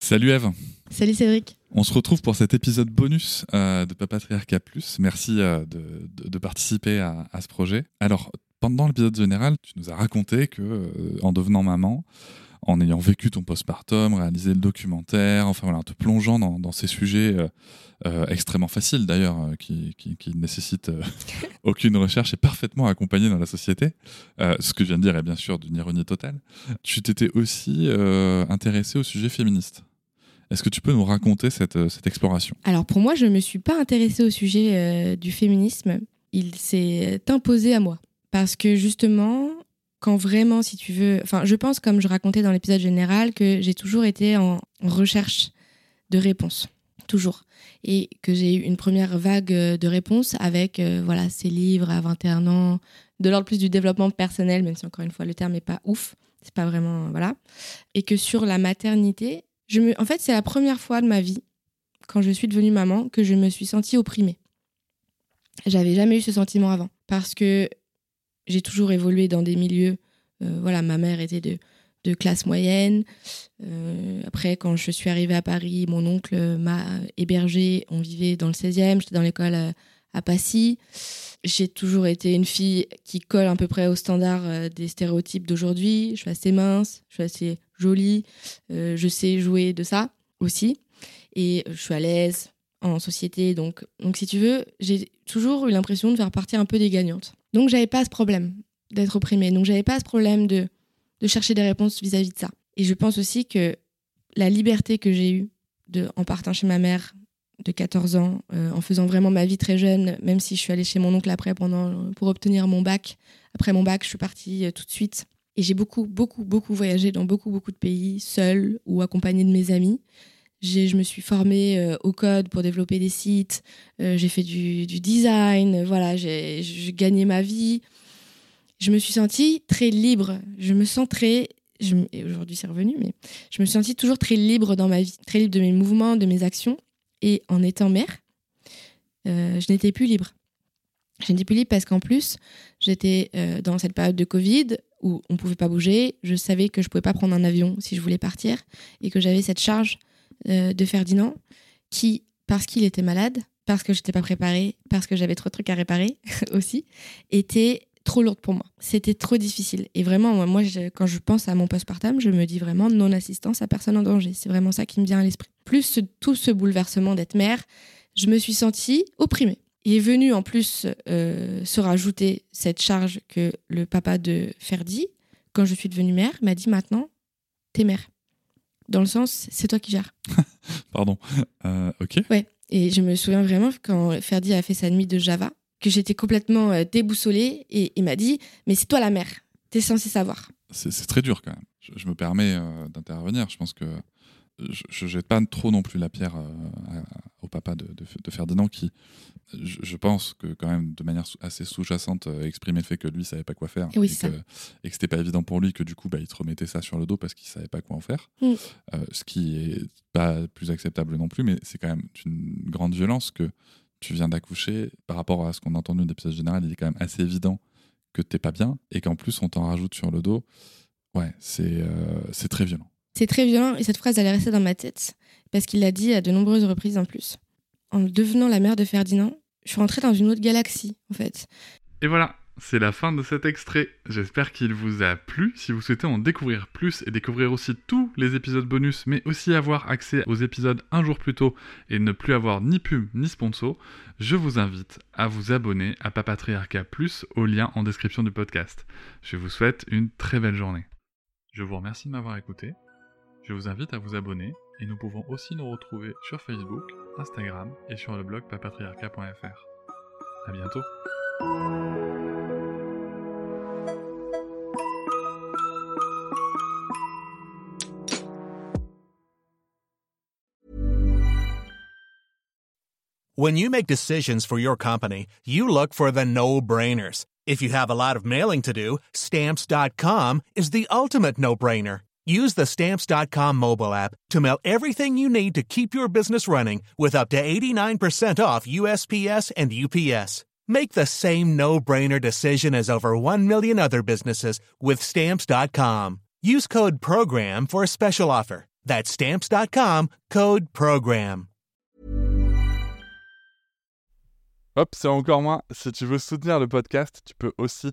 Salut Eve. Salut Cédric. On se retrouve pour cet épisode bonus euh, de Papatriarcat Plus. Merci euh, de, participer à, ce projet. Alors, pendant l'épisode général, tu nous as raconté que, euh, en devenant maman, en ayant vécu ton postpartum, réalisé le documentaire, enfin voilà, te plongeant dans, ces sujets extrêmement faciles d'ailleurs, qui, qui, nécessitent aucune recherche et parfaitement accompagnés dans la société. ce que je viens de dire est bien sûr d'une ironie totale. Tu t'étais aussi intéressé au sujet féministe. Est-ce que tu peux nous raconter cette, euh, exploration? Alors pour moi, je ne me suis pas intéressée au sujet euh, du féminisme. Il s'est imposé à moi. Parce que justement, quand vraiment, si tu veux... Enfin, je pense, comme je racontais dans l'épisode général, que j'ai toujours été en recherche de réponses. Toujours. Et que j'ai eu une première vague euh, de réponses avec voilà, ces livres à 21 ans, de l'ordre plus du développement personnel, même si encore une fois, le terme n'est pas ouf. C'est pas vraiment... Voilà. Et que sur la maternité, en fait, c'est la première fois de ma vie, quand je suis devenue maman, que je me suis sentie opprimée. J'avais jamais eu ce sentiment avant. Parce que j'ai toujours évolué dans des milieux. Euh, voilà, ma mère était de, classe moyenne. Euh, après, quand je suis arrivée à Paris, mon oncle m'a hébergée. On vivait dans le 16e. J'étais dans l'école à, Passy. J'ai toujours été une fille qui colle à peu près aux standards euh, des stéréotypes d'aujourd'hui. Je suis assez mince, je suis assez jolie, je sais jouer de ça aussi. Et je suis à l'aise en société. Donc, donc si tu veux, j'ai toujours eu l'impression de faire partie un peu des gagnantes. Donc, j'avais pas ce problème d'être opprimée. Donc, j'avais pas ce problème de, chercher des réponses vis-à-vis de ça. Et je pense aussi que la liberté que j'ai eue en partant chez ma mère de 14 ans, euh, en faisant vraiment ma vie très jeune, même si je suis allée chez mon oncle après pendant, pour obtenir mon bac. Après mon bac, je suis partie euh, tout de suite et j'ai beaucoup, beaucoup, beaucoup voyagé dans beaucoup, beaucoup de pays, seule ou accompagnée de mes amis. Je me suis formée euh, au code pour développer des sites, euh, j'ai fait du, design, voilà, j'ai gagné ma vie. Je me suis sentie très libre. Je me sens très. aujourd'hui, c'est revenu, mais je me suis sentie toujours très libre dans ma vie, très libre de mes mouvements, de mes actions. Et en étant mère, euh, je n'étais plus libre. Je n'étais plus libre parce qu'en plus, j'étais dans cette période de Covid où on pouvait pas bouger. Je savais que je pouvais pas prendre un avion si je voulais partir et que j'avais cette charge euh, de Ferdinand qui, parce qu'il était malade, parce que j'étais pas préparée, parce que j'avais trop de trucs à réparer aussi, était trop lourde pour moi. C'était trop difficile. Et vraiment, moi, quand je pense à mon postpartum, je me dis vraiment non-assistance à personne en danger. C'est vraiment ça qui me vient à l'esprit. Plus tout ce bouleversement d'être mère, je me suis sentie opprimée. Il est venu en plus euh, se rajouter cette charge que le papa de Ferdi, quand je suis devenue mère, m'a dit maintenant, t'es mère. Dans le sens, c'est toi qui gères. Pardon. Euh, ok. Ouais. Et je me souviens vraiment quand Ferdi a fait sa nuit de Java, que j'étais complètement euh, déboussolée et il m'a dit Mais c'est toi la mère, t'es censé savoir. C'est très dur quand même. Je, me permets d'intervenir. Je pense que je, je jette pas trop non plus la pierre euh, à- au papa de, de- de Ferdinand qui, je, je pense que quand même de manière assez sous-jacente, euh, exprimait le fait que lui savait pas quoi faire Oui, et, que, et que c'était pas évident pour lui, que du coup bah, il te remettait ça sur le dos parce qu'il savait pas quoi en faire. Mm. Euh, ce qui est pas plus acceptable non plus, mais c'est quand même une grande violence que tu viens d'accoucher par rapport à ce qu'on a entendu d'épisode général. Il est quand même assez évident que t'es pas bien et qu'en plus on t'en rajoute sur le dos. Ouais, c'est c'est très violent. C'est très violent et cette phrase, elle est restée dans ma tête parce qu'il l'a dit à de nombreuses reprises en plus. En devenant la mère de Ferdinand, je suis rentrée dans une autre galaxie, en fait. Et voilà, c'est la fin de cet extrait. J'espère qu'il vous a plu. Si vous souhaitez en découvrir plus et découvrir aussi tous les épisodes bonus, mais aussi avoir accès aux épisodes un jour plus tôt et ne plus avoir ni pub ni sponsor, je vous invite à vous abonner à Papatriarca Plus au lien en description du podcast. Je vous souhaite une très belle journée. Je vous remercie de m'avoir écouté. Je vous invite à vous abonner et nous pouvons aussi nous retrouver sur Facebook, Instagram et sur le blog papatriarca.fr. À bientôt. When you make decisions for your company, you look for the no brainers. If you have a lot of mailing to do, stamps.com is the ultimate no brainer. Use the stamps.com mobile app to mail everything you need to keep your business running with up to 89% off USPS and UPS. Make the same no brainer decision as over 1 million other businesses with stamps.com. Use code PROGRAM for a special offer. That's stamps.com code PROGRAM. Hop, c'est encore moins. Si tu veux soutenir le podcast, tu peux aussi